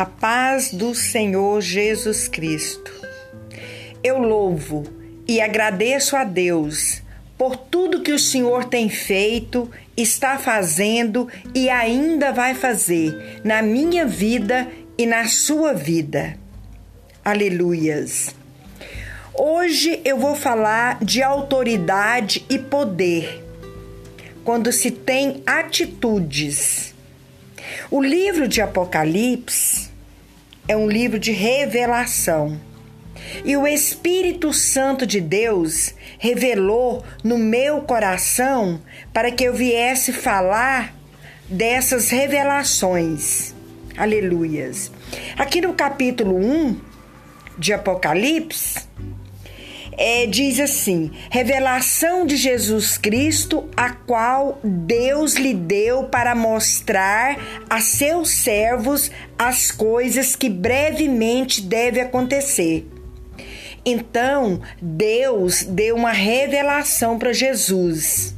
A paz do Senhor Jesus Cristo. Eu louvo e agradeço a Deus por tudo que o Senhor tem feito, está fazendo e ainda vai fazer na minha vida e na sua vida. Aleluias. Hoje eu vou falar de autoridade e poder. Quando se tem atitudes. O livro de Apocalipse é um livro de revelação. E o Espírito Santo de Deus revelou no meu coração para que eu viesse falar dessas revelações. Aleluias. Aqui no capítulo 1 de Apocalipse, é, diz assim: revelação de Jesus Cristo, a qual Deus lhe deu para mostrar a seus servos as coisas que brevemente deve acontecer. Então, Deus deu uma revelação para Jesus.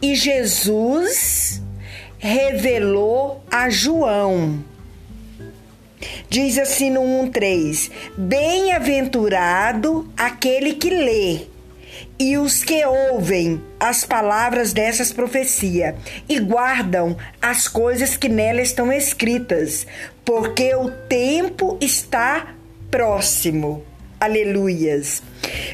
E Jesus revelou a João Diz assim no 1:3: Bem-aventurado aquele que lê e os que ouvem as palavras dessas profecias e guardam as coisas que nela estão escritas, porque o tempo está próximo. Aleluias.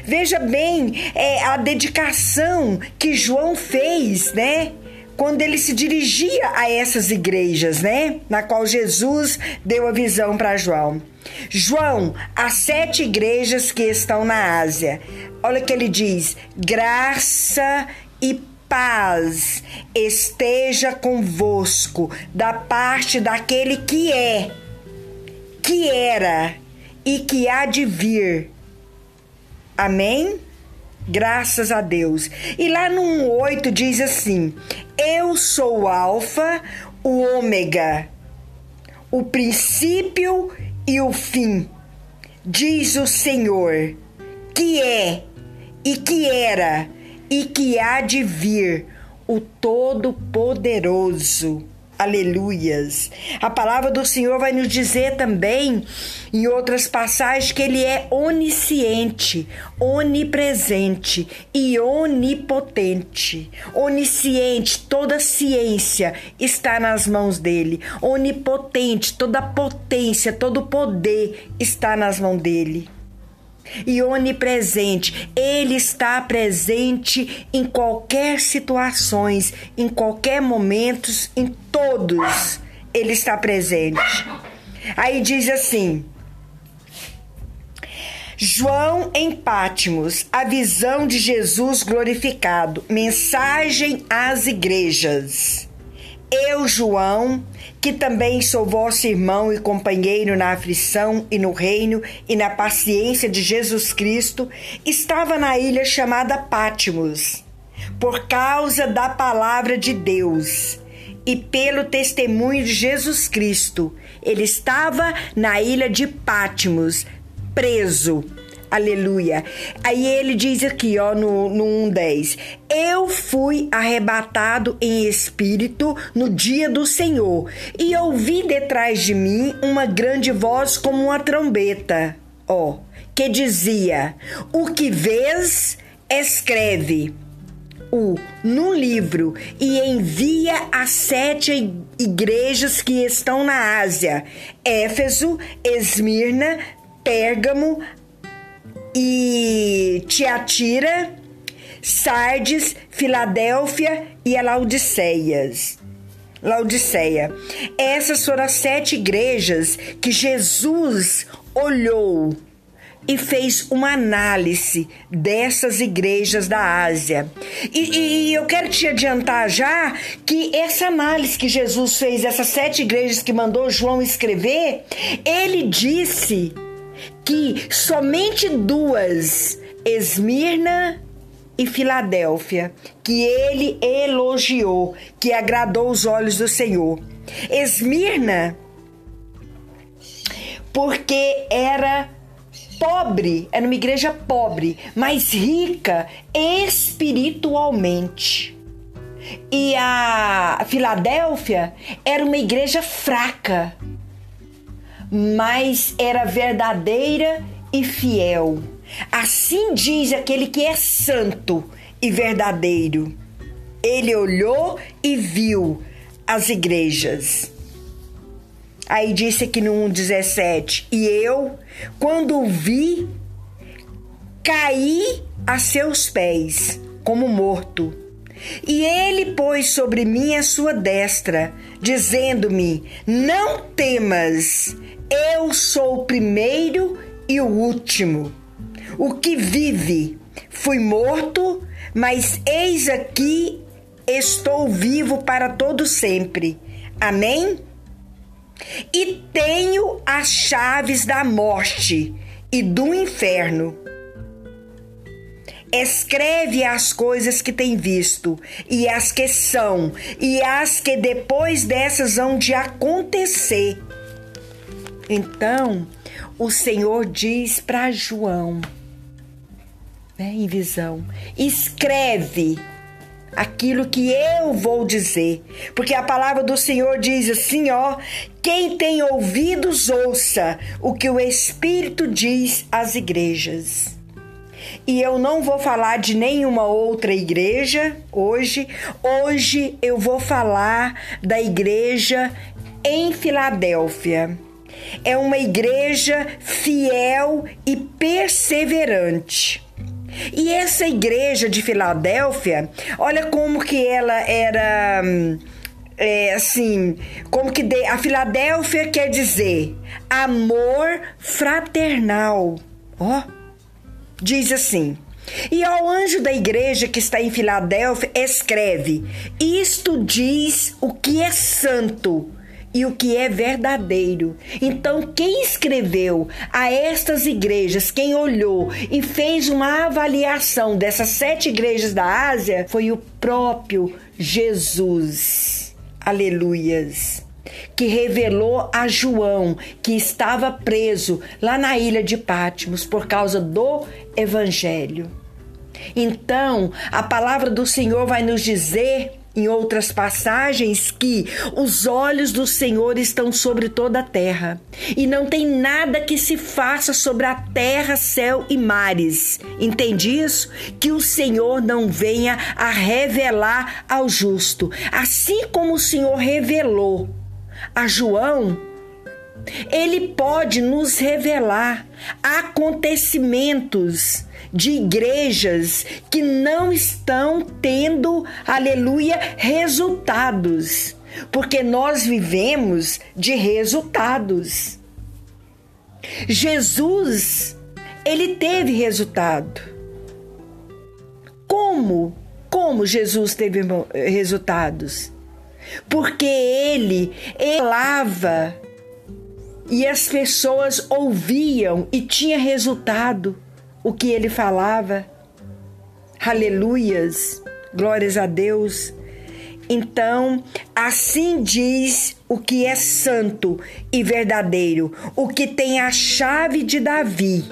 Veja bem é, a dedicação que João fez, né? Quando ele se dirigia a essas igrejas, né? Na qual Jesus deu a visão para João. João, as sete igrejas que estão na Ásia. Olha que ele diz: graça e paz esteja convosco da parte daquele que é, que era e que há de vir. Amém? Graças a Deus. E lá no 8 diz assim: Eu sou o Alfa, o Ômega, o princípio e o fim, diz o Senhor, que é e que era e que há de vir, o Todo-Poderoso. Aleluias. A palavra do Senhor vai nos dizer também, em outras passagens, que Ele é onisciente, onipresente e onipotente. Onisciente, toda ciência está nas mãos dele. Onipotente, toda potência, todo poder está nas mãos dele e onipresente. Ele está presente em qualquer situações, em qualquer momentos, em todos. Ele está presente. Aí diz assim: João em Pátimos, a visão de Jesus glorificado, mensagem às igrejas. Eu, João, que também sou vosso irmão e companheiro na aflição e no reino e na paciência de Jesus Cristo, estava na ilha chamada Pátimos, por causa da palavra de Deus e pelo testemunho de Jesus Cristo. Ele estava na ilha de Pátimos, preso Aleluia. Aí ele diz aqui, ó, no, no 1,10: Eu fui arrebatado em espírito no dia do Senhor, e ouvi detrás de mim uma grande voz como uma trombeta, ó, que dizia: O que vês, escreve o no livro e envia as sete igrejas que estão na Ásia: Éfeso, Esmirna, Pérgamo, e Tiatira, Sardes, Filadélfia e a Laodiceias. Laodiceia. Essas foram as sete igrejas que Jesus olhou e fez uma análise dessas igrejas da Ásia. E, e, eu quero te adiantar já que essa análise que Jesus fez dessas sete igrejas que mandou João escrever, ele disse que somente duas, Esmirna e Filadélfia, que ele elogiou, que agradou os olhos do Senhor. Esmirna, porque era pobre, era uma igreja pobre, mas rica espiritualmente. E a Filadélfia era uma igreja fraca, mas era verdadeira e fiel. Assim diz aquele que é santo e verdadeiro. Ele olhou e viu as igrejas. Aí disse aqui no 1,17: E eu, quando o vi, caí a seus pés, como morto. E ele pôs sobre mim a sua destra, dizendo-me: Não temas, eu sou o primeiro e o último. O que vive, fui morto, mas eis aqui estou vivo para todo sempre. Amém? E tenho as chaves da morte e do inferno. Escreve as coisas que tem visto, e as que são, e as que depois dessas hão de acontecer. Então, o Senhor diz para João, né, em visão: escreve aquilo que eu vou dizer, porque a palavra do Senhor diz assim, ó, quem tem ouvidos ouça o que o Espírito diz às igrejas. E eu não vou falar de nenhuma outra igreja hoje. Hoje eu vou falar da igreja em Filadélfia. É uma igreja fiel e perseverante. E essa igreja de Filadélfia, olha como que ela era é, assim, como que de, a Filadélfia quer dizer amor fraternal. Ó, diz assim: e ao anjo da igreja que está em Filadélfia, escreve: Isto diz o que é santo e o que é verdadeiro. Então, quem escreveu a estas igrejas, quem olhou e fez uma avaliação dessas sete igrejas da Ásia, foi o próprio Jesus. Aleluias que revelou a João que estava preso lá na ilha de Patmos por causa do evangelho. Então, a palavra do Senhor vai nos dizer em outras passagens que os olhos do Senhor estão sobre toda a terra e não tem nada que se faça sobre a terra, céu e mares. Entende isso? Que o Senhor não venha a revelar ao justo, assim como o Senhor revelou a João ele pode nos revelar acontecimentos de igrejas que não estão tendo, aleluia, resultados, porque nós vivemos de resultados. Jesus, ele teve resultado. Como? Como Jesus teve resultados? Porque ele falava e as pessoas ouviam e tinha resultado o que ele falava. Aleluias, glórias a Deus. Então, assim diz o que é santo e verdadeiro, o que tem a chave de Davi,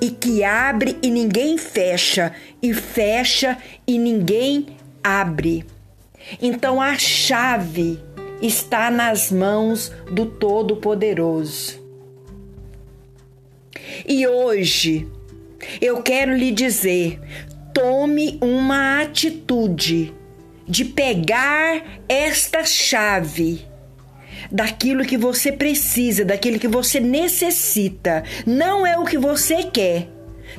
e que abre e ninguém fecha, e fecha e ninguém abre. Então, a chave está nas mãos do Todo-Poderoso. E hoje eu quero lhe dizer: tome uma atitude de pegar esta chave daquilo que você precisa, daquilo que você necessita. Não é o que você quer,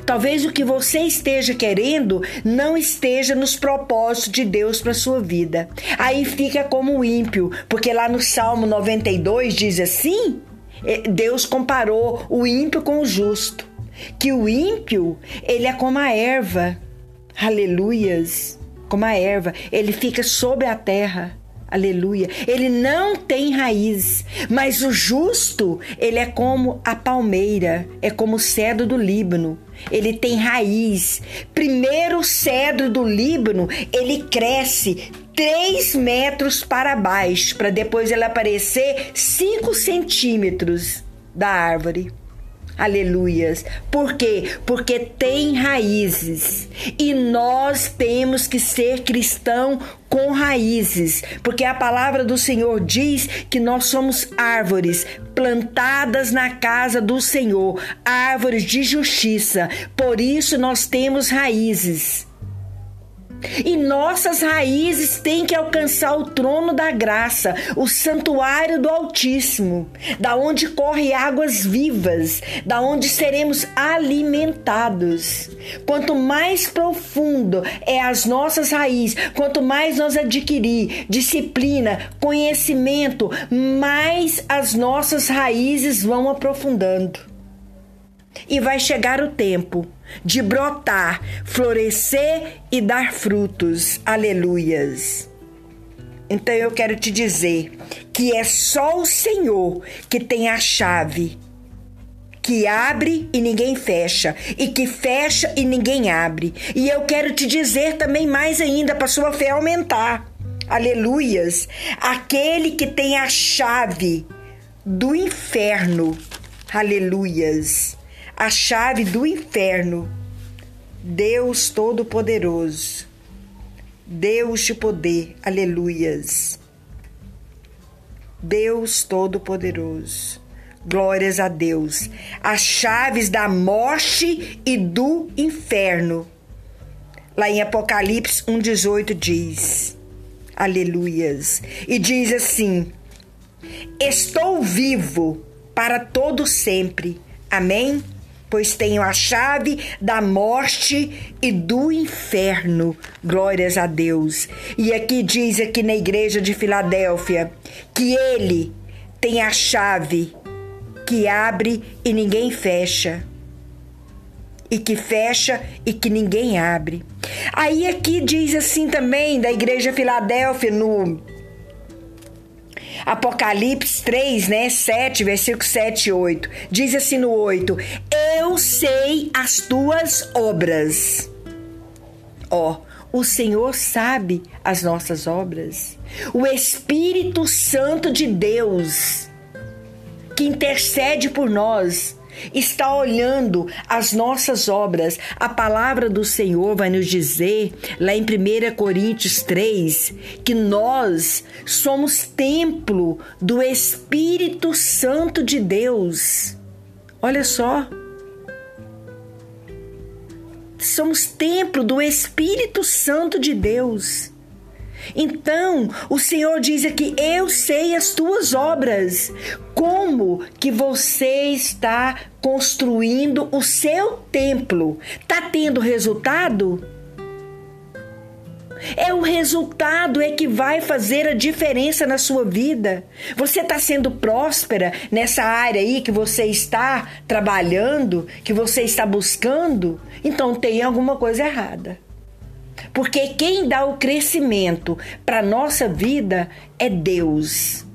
Talvez o que você esteja querendo não esteja nos propósitos de Deus para sua vida. Aí fica como ímpio, porque lá no Salmo 92 diz assim: é, Deus comparou o ímpio com o justo, que o ímpio, ele é como a erva. Aleluias, como a erva, ele fica sobre a terra. Aleluia. Ele não tem raiz, mas o justo, ele é como a palmeira, é como o cedro do Líbano. Ele tem raiz. Primeiro o cedro do Líbano, ele cresce 3 metros para baixo, para depois ele aparecer 5 centímetros da árvore. Aleluias. Por quê? Porque tem raízes. E nós temos que ser cristão com raízes, porque a palavra do Senhor diz que nós somos árvores plantadas na casa do Senhor, árvores de justiça. Por isso nós temos raízes. E nossas raízes têm que alcançar o trono da graça, o santuário do Altíssimo, da onde corre águas vivas, da onde seremos alimentados. Quanto mais profundo é as nossas raízes, quanto mais nós adquirir disciplina, conhecimento, mais as nossas raízes vão aprofundando. E vai chegar o tempo de brotar, florescer e dar frutos. Aleluias. Então eu quero te dizer que é só o Senhor que tem a chave que abre e ninguém fecha, e que fecha e ninguém abre. E eu quero te dizer também mais ainda para sua fé aumentar. Aleluias! Aquele que tem a chave do inferno. Aleluias! A chave do inferno. Deus Todo-Poderoso, Deus de poder, aleluias. Deus Todo-Poderoso, glórias a Deus. As chaves da morte e do inferno. Lá em Apocalipse 1,18 diz, aleluias, e diz assim: Estou vivo para todo sempre. Amém? Pois tenho a chave da morte e do inferno. Glórias a Deus. E aqui diz aqui na igreja de Filadélfia que ele tem a chave que abre e ninguém fecha. E que fecha e que ninguém abre. Aí aqui diz assim também da igreja Filadélfia no Apocalipse 3, né, 7, versículo 7 e 8. Diz assim no 8: Eu sei as tuas obras. Ó, o Senhor sabe as nossas obras. O Espírito Santo de Deus que intercede por nós está olhando as nossas obras. A palavra do Senhor vai nos dizer, lá em 1 Coríntios 3, que nós somos templo do Espírito Santo de Deus. Olha só. Somos templo do Espírito Santo de Deus. Então, o Senhor diz aqui: Eu sei as tuas obras. Como que você está construindo o seu templo? Está tendo resultado? É o resultado é que vai fazer a diferença na sua vida. Você está sendo próspera nessa área aí que você está trabalhando, que você está buscando? Então tem alguma coisa errada. Porque quem dá o crescimento para nossa vida é Deus.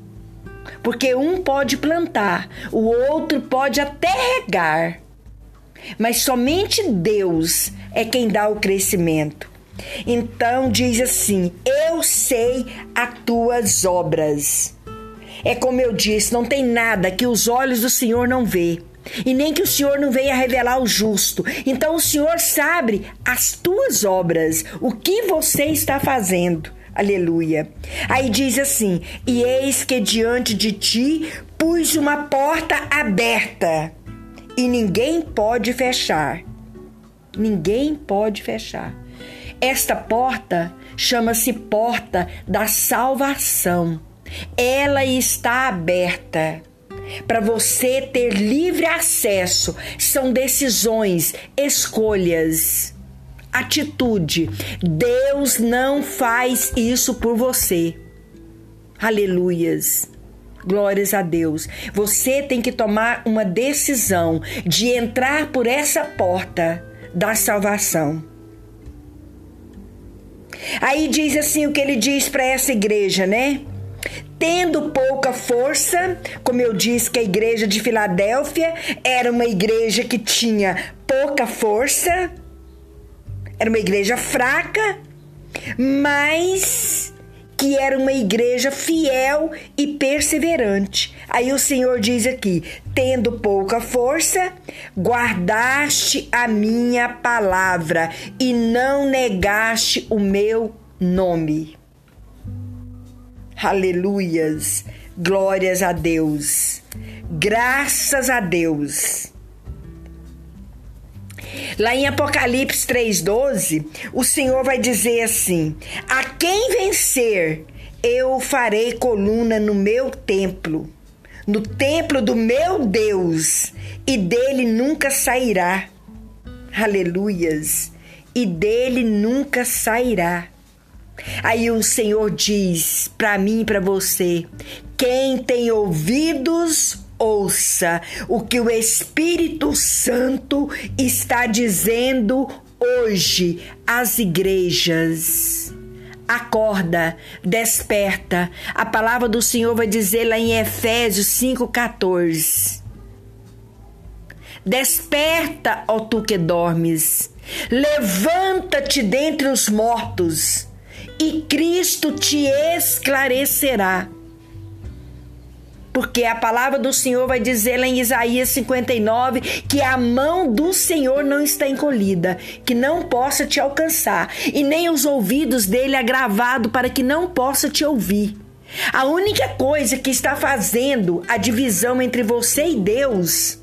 Porque um pode plantar, o outro pode até regar, mas somente Deus é quem dá o crescimento. Então diz assim: Eu sei as tuas obras. É como eu disse, não tem nada que os olhos do Senhor não vê e nem que o Senhor não venha revelar o justo. Então o Senhor sabe as tuas obras, o que você está fazendo. Aleluia. Aí diz assim: E eis que diante de ti pus uma porta aberta, e ninguém pode fechar. Ninguém pode fechar. Esta porta chama-se porta da salvação. Ela está aberta para você ter livre acesso. São decisões, escolhas, atitude. Deus não faz isso por você. Aleluias. Glórias a Deus. Você tem que tomar uma decisão de entrar por essa porta da salvação. Aí diz assim o que ele diz para essa igreja, né? Tendo pouca força, como eu disse que a igreja de Filadélfia era uma igreja que tinha pouca força, era uma igreja fraca, mas que era uma igreja fiel e perseverante. Aí o Senhor diz aqui: tendo pouca força, guardaste a minha palavra e não negaste o meu nome. Aleluias, glórias a Deus, graças a Deus. Lá em Apocalipse 3,12, o Senhor vai dizer assim: A quem vencer, eu farei coluna no meu templo, no templo do meu Deus, e dele nunca sairá. Aleluias! E dele nunca sairá. Aí o Senhor diz para mim e para você: quem tem ouvidos, ouça o que o Espírito Santo está dizendo hoje às igrejas. Acorda, desperta. A palavra do Senhor vai dizer lá em Efésios 5,14. Desperta, ó tu que dormes, levanta-te dentre os mortos, e Cristo te esclarecerá. Porque a palavra do Senhor vai dizer lá em Isaías 59 que a mão do Senhor não está encolhida, que não possa te alcançar, e nem os ouvidos dele agravado para que não possa te ouvir. A única coisa que está fazendo a divisão entre você e Deus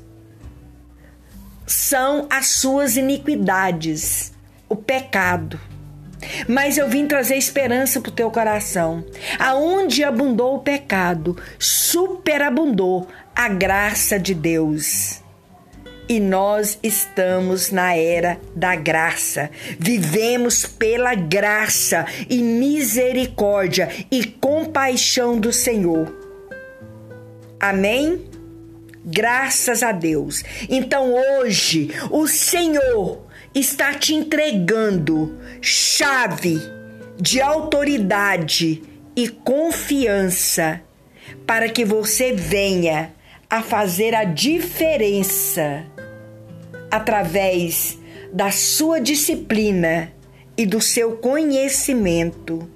são as suas iniquidades, o pecado. Mas eu vim trazer esperança para o teu coração. Aonde abundou o pecado, superabundou a graça de Deus. E nós estamos na era da graça. Vivemos pela graça e misericórdia e compaixão do Senhor. Amém? Graças a Deus. Então hoje o Senhor está te entregando chave de autoridade e confiança para que você venha a fazer a diferença através da sua disciplina e do seu conhecimento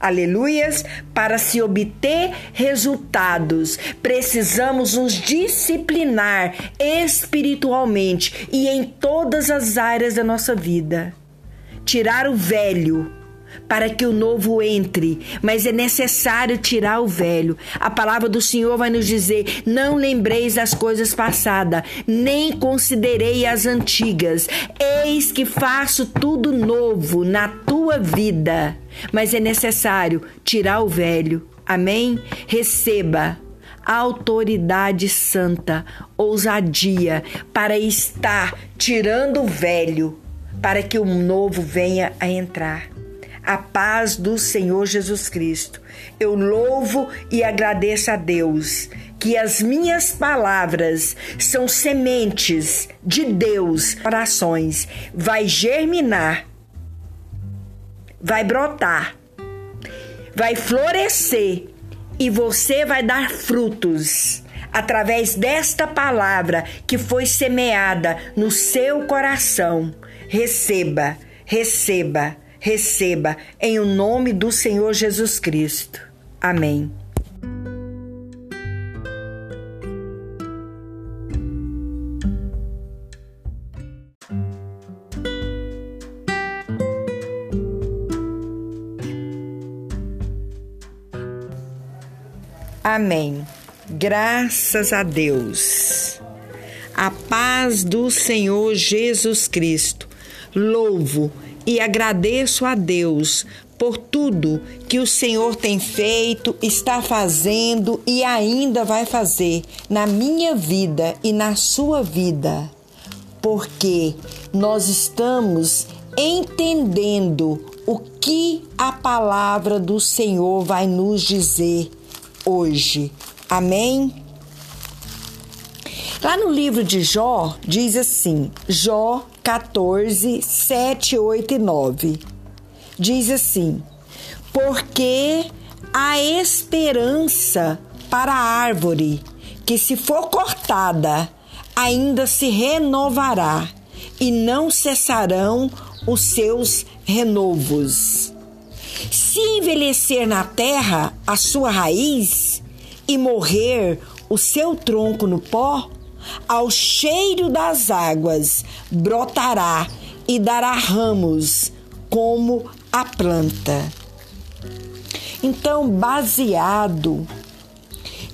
aleluias, para se obter resultados, precisamos nos disciplinar espiritualmente e em todas as áreas da nossa vida. Tirar o velho para que o novo entre, mas é necessário tirar o velho. A palavra do Senhor vai nos dizer: não lembreis das coisas passadas, nem considerei as antigas. Eis que faço tudo novo na tua vida. Mas é necessário tirar o velho. Amém? Receba autoridade santa, ousadia para estar tirando o velho, para que o novo venha a entrar a paz do Senhor Jesus Cristo. Eu louvo e agradeço a Deus que as minhas palavras são sementes de Deus, orações, vai germinar, vai brotar, vai florescer e você vai dar frutos através desta palavra que foi semeada no seu coração. Receba, receba receba em o nome do Senhor Jesus Cristo. Amém. Amém. Graças a Deus. A paz do Senhor Jesus Cristo. Louvo e agradeço a Deus por tudo que o Senhor tem feito, está fazendo e ainda vai fazer na minha vida e na sua vida, porque nós estamos entendendo o que a palavra do Senhor vai nos dizer hoje. Amém? Lá no livro de Jó, diz assim: Jó 14, 7, 8 e 9. Diz assim: Porque a esperança para a árvore que, se for cortada, ainda se renovará, e não cessarão os seus renovos. Se envelhecer na terra a sua raiz e morrer o seu tronco no pó, ao cheiro das águas brotará e dará ramos como a planta. Então, baseado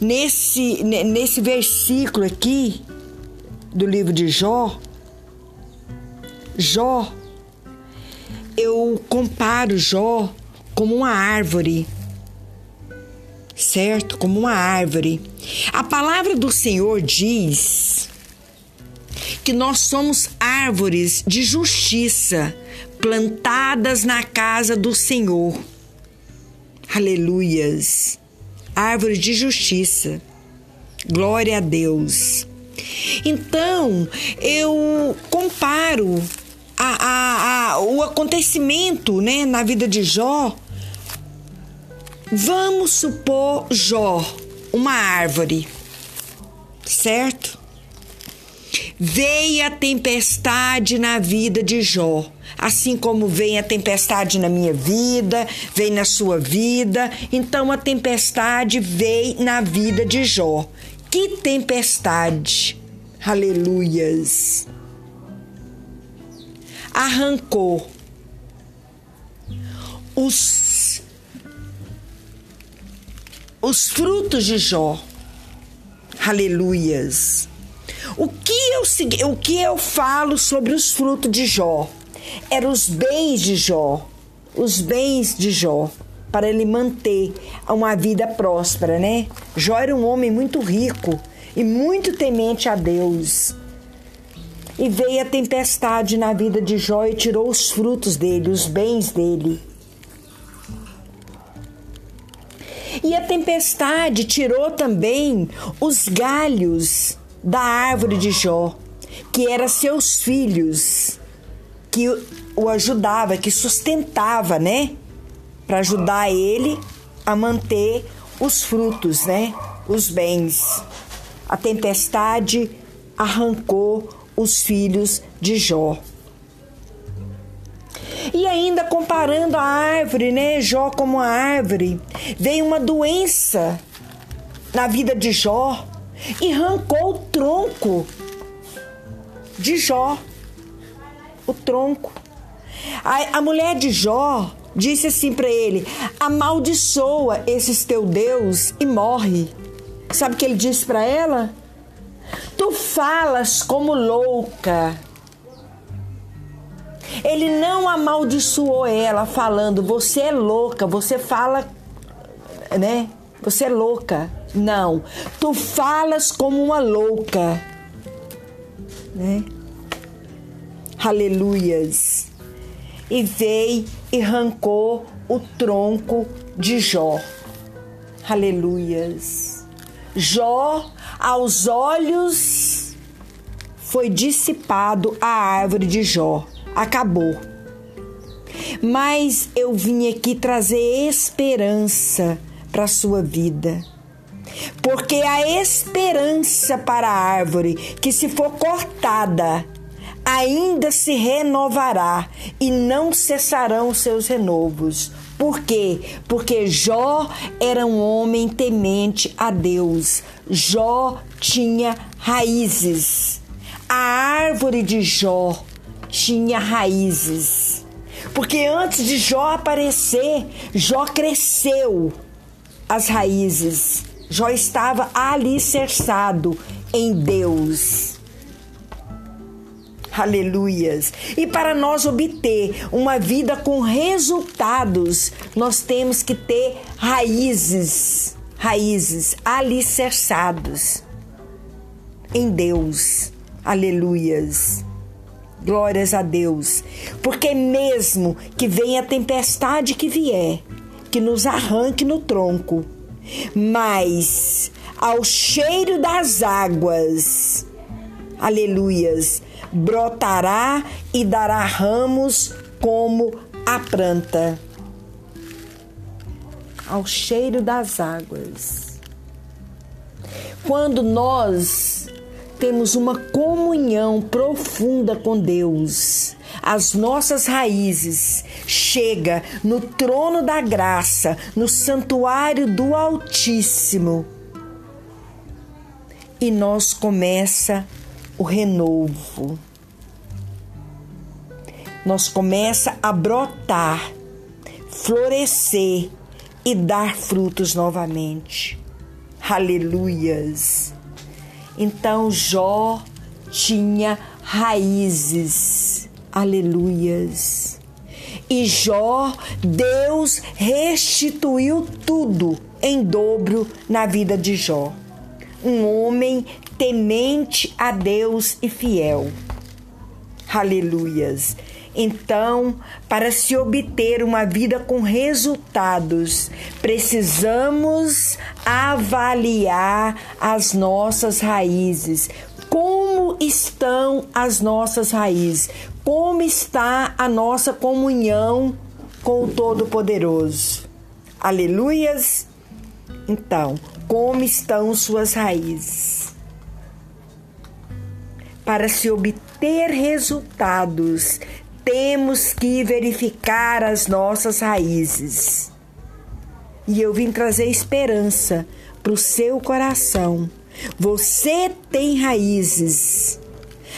nesse, nesse versículo aqui do livro de Jó, Jó, eu comparo Jó como uma árvore, certo? Como uma árvore. A palavra do Senhor diz que nós somos árvores de justiça plantadas na casa do Senhor. Aleluias. Árvore de justiça. Glória a Deus. Então, eu comparo a, a, a, o acontecimento né, na vida de Jó. Vamos supor Jó, uma árvore, certo? Veio a tempestade na vida de Jó, assim como vem a tempestade na minha vida, vem na sua vida. Então a tempestade veio na vida de Jó. Que tempestade! Aleluias! Arrancou os, os frutos de Jó. Aleluias! O que, eu, o que eu falo sobre os frutos de Jó? Eram os bens de Jó. Os bens de Jó. Para ele manter uma vida próspera, né? Jó era um homem muito rico e muito temente a Deus. E veio a tempestade na vida de Jó e tirou os frutos dele, os bens dele. E a tempestade tirou também os galhos da árvore de Jó, que eram seus filhos, que o ajudava, que sustentava, né? Para ajudar ele a manter os frutos, né? Os bens. A tempestade arrancou os filhos de Jó. E ainda comparando a árvore, né? Jó como a árvore, veio uma doença na vida de Jó e arrancou o tronco de Jó. O tronco. A, a mulher de Jó disse assim para ele: amaldiçoa esses teu Deus e morre. Sabe o que ele disse para ela? Tu falas como louca. Ele não amaldiçoou ela falando: você é louca, você fala, né? Você é louca. Não, tu falas como uma louca, né? Aleluias. E veio e arrancou o tronco de Jó. Aleluias. Jó, aos olhos, foi dissipado a árvore de Jó. Acabou. Mas eu vim aqui trazer esperança para a sua vida porque a esperança para a árvore que, se for cortada, ainda se renovará e não cessarão seus renovos. Por quê? Porque Jó era um homem temente a Deus. Jó tinha raízes. A árvore de Jó tinha raízes. Porque antes de Jó aparecer, Jó cresceu as raízes. Jó estava alicerçado em Deus. Aleluias. E para nós obter uma vida com resultados, nós temos que ter raízes, raízes alicerçados em Deus. Aleluias. Glórias a Deus. Porque mesmo que venha a tempestade que vier, que nos arranque no tronco, mas ao cheiro das águas, aleluias, brotará e dará ramos como a planta. Ao cheiro das águas. Quando nós temos uma comunhão profunda com Deus, as nossas raízes, chega no trono da graça, no santuário do Altíssimo. E nós começa o renovo. Nós começa a brotar, florescer e dar frutos novamente. Aleluias. Então Jó tinha raízes. Aleluias. E Jó, Deus restituiu tudo em dobro na vida de Jó. Um homem temente a Deus e fiel. Aleluias. Então, para se obter uma vida com resultados, precisamos avaliar as nossas raízes. Como estão as nossas raízes? Como está a nossa comunhão com o Todo-Poderoso? Aleluias! Então, como estão suas raízes? Para se obter resultados, temos que verificar as nossas raízes. E eu vim trazer esperança para o seu coração. Você tem raízes.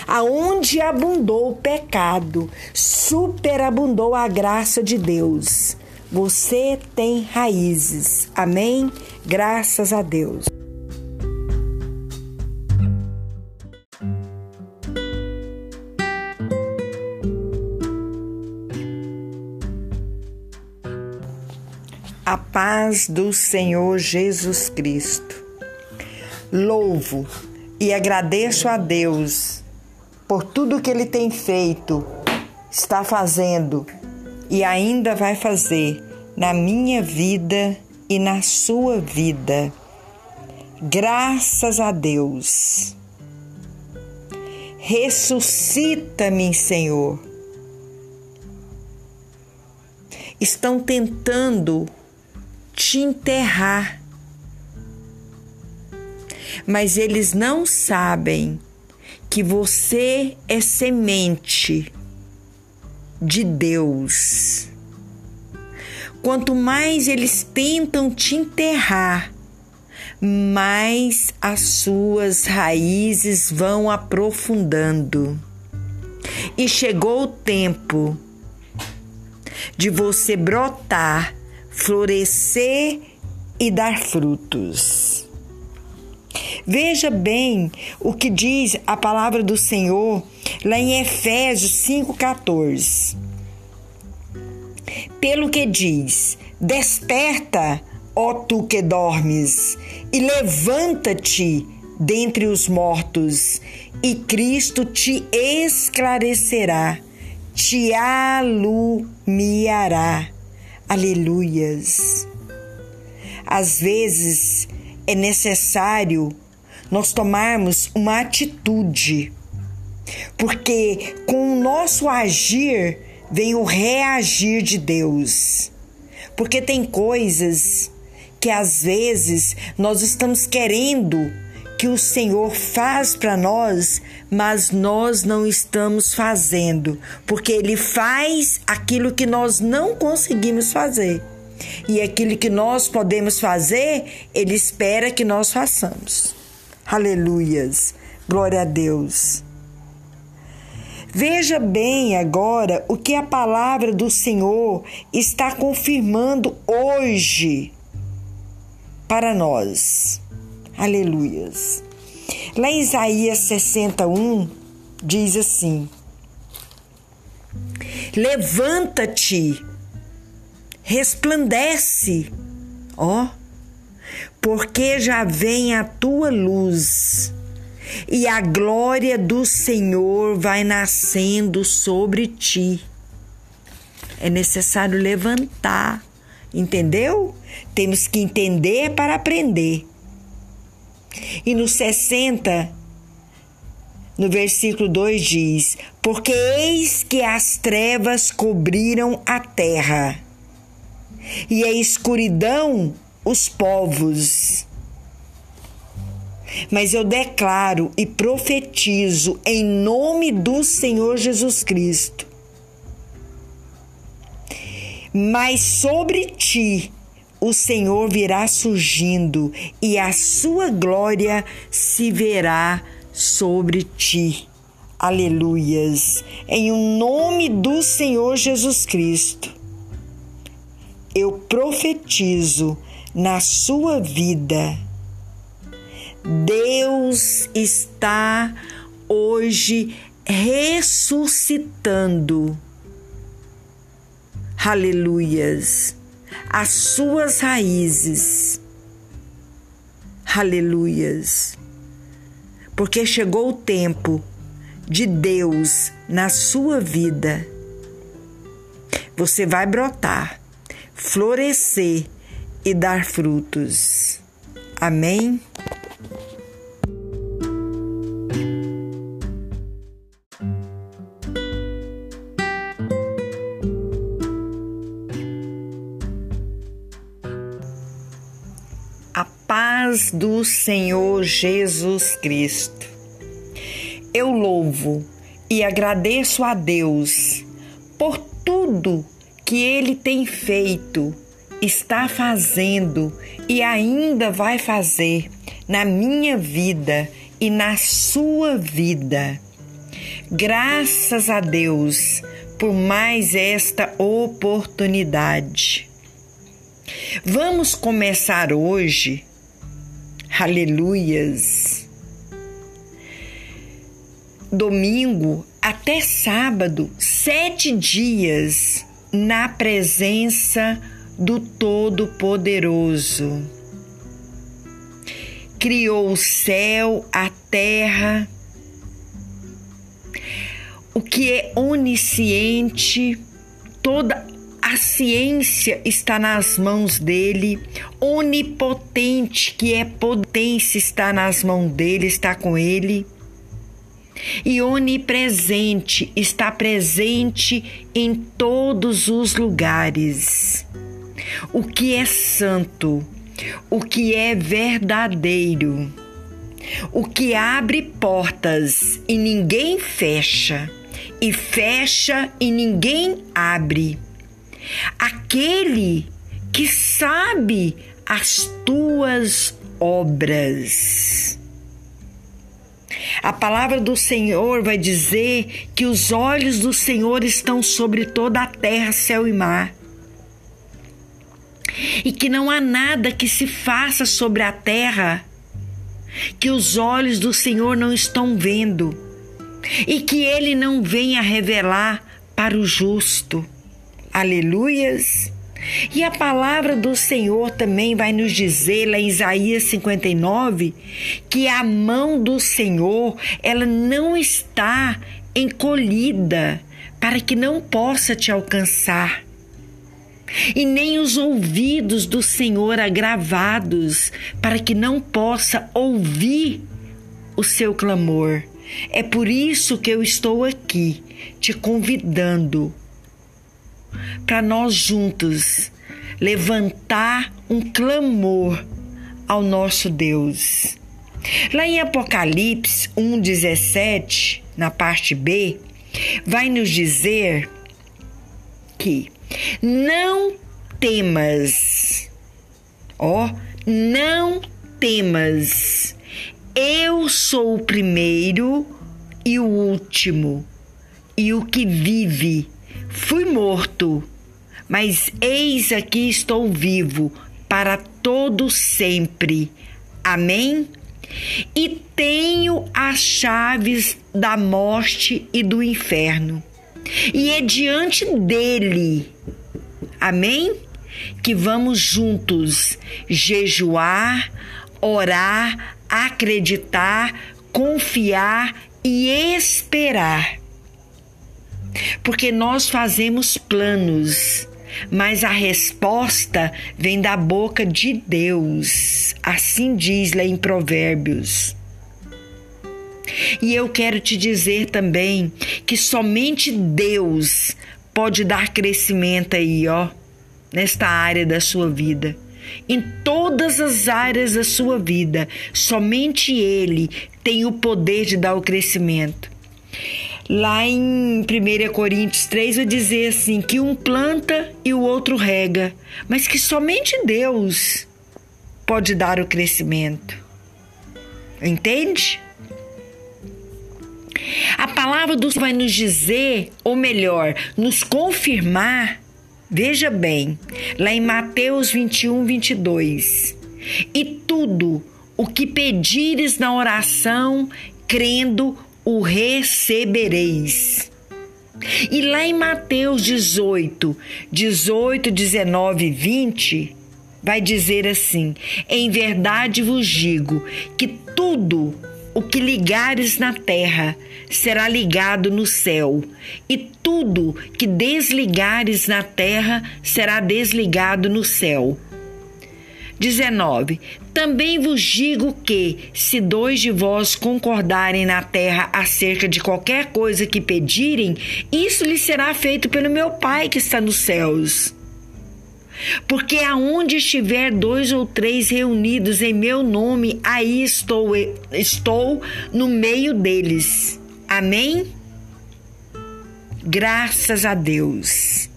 Aonde abundou o pecado, superabundou a graça de Deus. Você tem raízes. Amém? Graças a Deus. A paz do Senhor Jesus Cristo. Louvo e agradeço a Deus por tudo que Ele tem feito, está fazendo e ainda vai fazer na minha vida e na sua vida. Graças a Deus. Ressuscita-me, Senhor. Estão tentando te enterrar. Mas eles não sabem que você é semente de Deus. Quanto mais eles tentam te enterrar, mais as suas raízes vão aprofundando. E chegou o tempo de você brotar florescer e dar frutos. Veja bem o que diz a palavra do Senhor lá em Efésios 5,14. Pelo que diz: Desperta, ó tu que dormes, e levanta-te dentre os mortos, e Cristo te esclarecerá, te alumiará Aleluias. Às vezes é necessário nós tomarmos uma atitude, porque com o nosso agir vem o reagir de Deus. Porque tem coisas que às vezes nós estamos querendo que o Senhor faz para nós, mas nós não estamos fazendo, porque Ele faz aquilo que nós não conseguimos fazer. E aquilo que nós podemos fazer, Ele espera que nós façamos. Aleluias! Glória a Deus! Veja bem agora o que a palavra do Senhor está confirmando hoje para nós. Aleluias. Lá em Isaías 61 diz assim: Levanta-te, resplandece, ó, porque já vem a tua luz e a glória do Senhor vai nascendo sobre ti. É necessário levantar, entendeu? Temos que entender para aprender. E no 60, no versículo 2 diz: Porque eis que as trevas cobriram a terra, e a escuridão os povos. Mas eu declaro e profetizo em nome do Senhor Jesus Cristo. Mas sobre ti o Senhor virá surgindo e a sua glória se verá sobre ti. Aleluias. Em o nome do Senhor Jesus Cristo, eu profetizo na sua vida. Deus está hoje ressuscitando. Aleluias. As suas raízes. Aleluias. Porque chegou o tempo de Deus na sua vida. Você vai brotar, florescer e dar frutos. Amém? Do Senhor Jesus Cristo. Eu louvo e agradeço a Deus por tudo que Ele tem feito, está fazendo e ainda vai fazer na minha vida e na sua vida. Graças a Deus por mais esta oportunidade. Vamos começar hoje, aleluias, domingo até sábado, sete dias na presença do Todo-Poderoso. Criou o céu, a terra, o que é onisciente, toda a ciência está nas mãos dele, onipotente, que é potência, está nas mãos dele, está com ele. E onipresente, está presente em todos os lugares. O que é santo, o que é verdadeiro, o que abre portas e ninguém fecha, e fecha e ninguém abre aquele que sabe as tuas obras. A palavra do Senhor vai dizer que os olhos do Senhor estão sobre toda a terra, céu e mar. E que não há nada que se faça sobre a terra que os olhos do Senhor não estão vendo e que ele não venha revelar para o justo. Aleluias! E a palavra do Senhor também vai nos dizer lá em Isaías 59 que a mão do Senhor, ela não está encolhida para que não possa te alcançar. E nem os ouvidos do Senhor agravados para que não possa ouvir o seu clamor. É por isso que eu estou aqui te convidando para nós juntos levantar um clamor ao nosso Deus. Lá em Apocalipse 1,17, na parte B, vai nos dizer que não temas, ó, não temas, eu sou o primeiro e o último, e o que vive Fui morto, mas eis aqui estou vivo para todo sempre. Amém? E tenho as chaves da morte e do inferno. E é diante dele, amém? Que vamos juntos jejuar, orar, acreditar, confiar e esperar porque nós fazemos planos, mas a resposta vem da boca de Deus. Assim diz lá em Provérbios. E eu quero te dizer também que somente Deus pode dar crescimento aí, ó, nesta área da sua vida. Em todas as áreas da sua vida, somente Ele tem o poder de dar o crescimento. Lá em 1 Coríntios 3 vai dizer assim: que um planta e o outro rega, mas que somente Deus pode dar o crescimento. Entende? A palavra do Senhor vai nos dizer, ou melhor, nos confirmar, veja bem, lá em Mateus 21, 22. E tudo o que pedires na oração, crendo, o recebereis. E lá em Mateus 18, 18, 19 e 20, vai dizer assim: Em verdade vos digo que tudo o que ligares na terra será ligado no céu, e tudo que desligares na terra será desligado no céu. 19. Também vos digo que, se dois de vós concordarem na terra acerca de qualquer coisa que pedirem, isso lhe será feito pelo meu Pai que está nos céus. Porque aonde estiver dois ou três reunidos em meu nome, aí estou, estou no meio deles. Amém? Graças a Deus.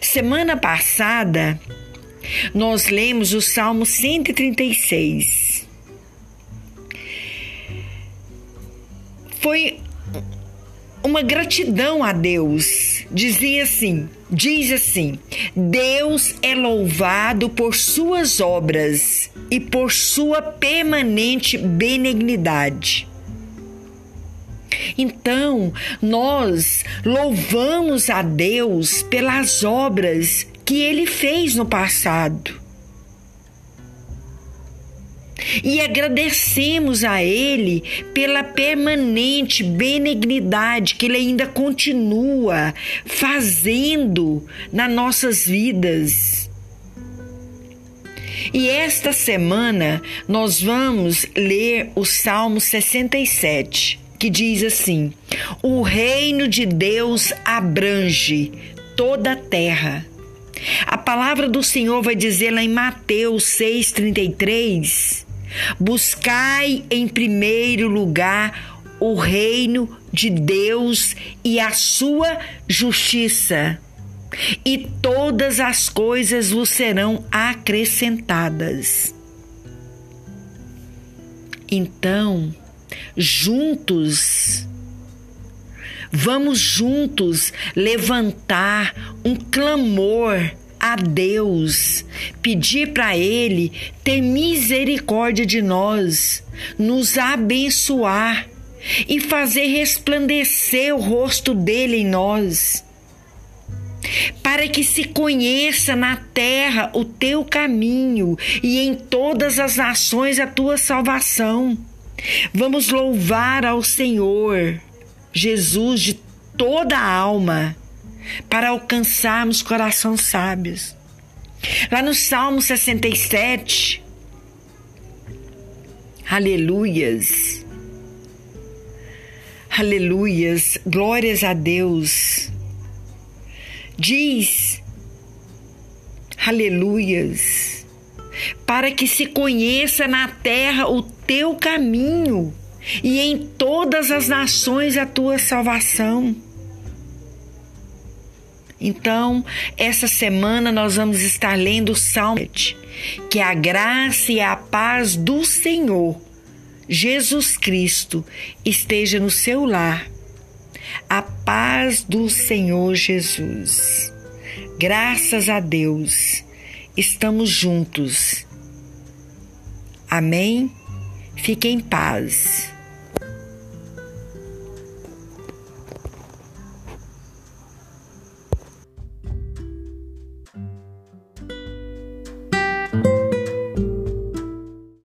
Semana passada, nós lemos o Salmo 136. Foi uma gratidão a Deus. Dizia assim, diz assim: Deus é louvado por suas obras e por sua permanente benignidade. Então, nós louvamos a Deus pelas obras que ele fez no passado. E agradecemos a Ele pela permanente benignidade que Ele ainda continua fazendo nas nossas vidas. E esta semana nós vamos ler o Salmo 67, que diz assim: O reino de Deus abrange toda a terra a palavra do Senhor vai dizer lá em Mateus 6,33: Buscai em primeiro lugar o reino de Deus e a sua justiça, e todas as coisas vos serão acrescentadas. Então, juntos, Vamos juntos levantar um clamor a Deus, pedir para Ele ter misericórdia de nós, nos abençoar e fazer resplandecer o rosto dele em nós. Para que se conheça na terra o teu caminho e em todas as nações a tua salvação. Vamos louvar ao Senhor Jesus de toda a alma para alcançarmos corações sábios. Lá no Salmo 67, aleluias, aleluias, glórias a Deus. Diz, aleluias, para que se conheça na terra o teu caminho e em todas as nações a tua salvação. Então, essa semana nós vamos estar lendo o Salmo, que a graça e a paz do Senhor Jesus Cristo esteja no seu lar. A paz do Senhor Jesus. Graças a Deus, estamos juntos. Amém? Fique em paz.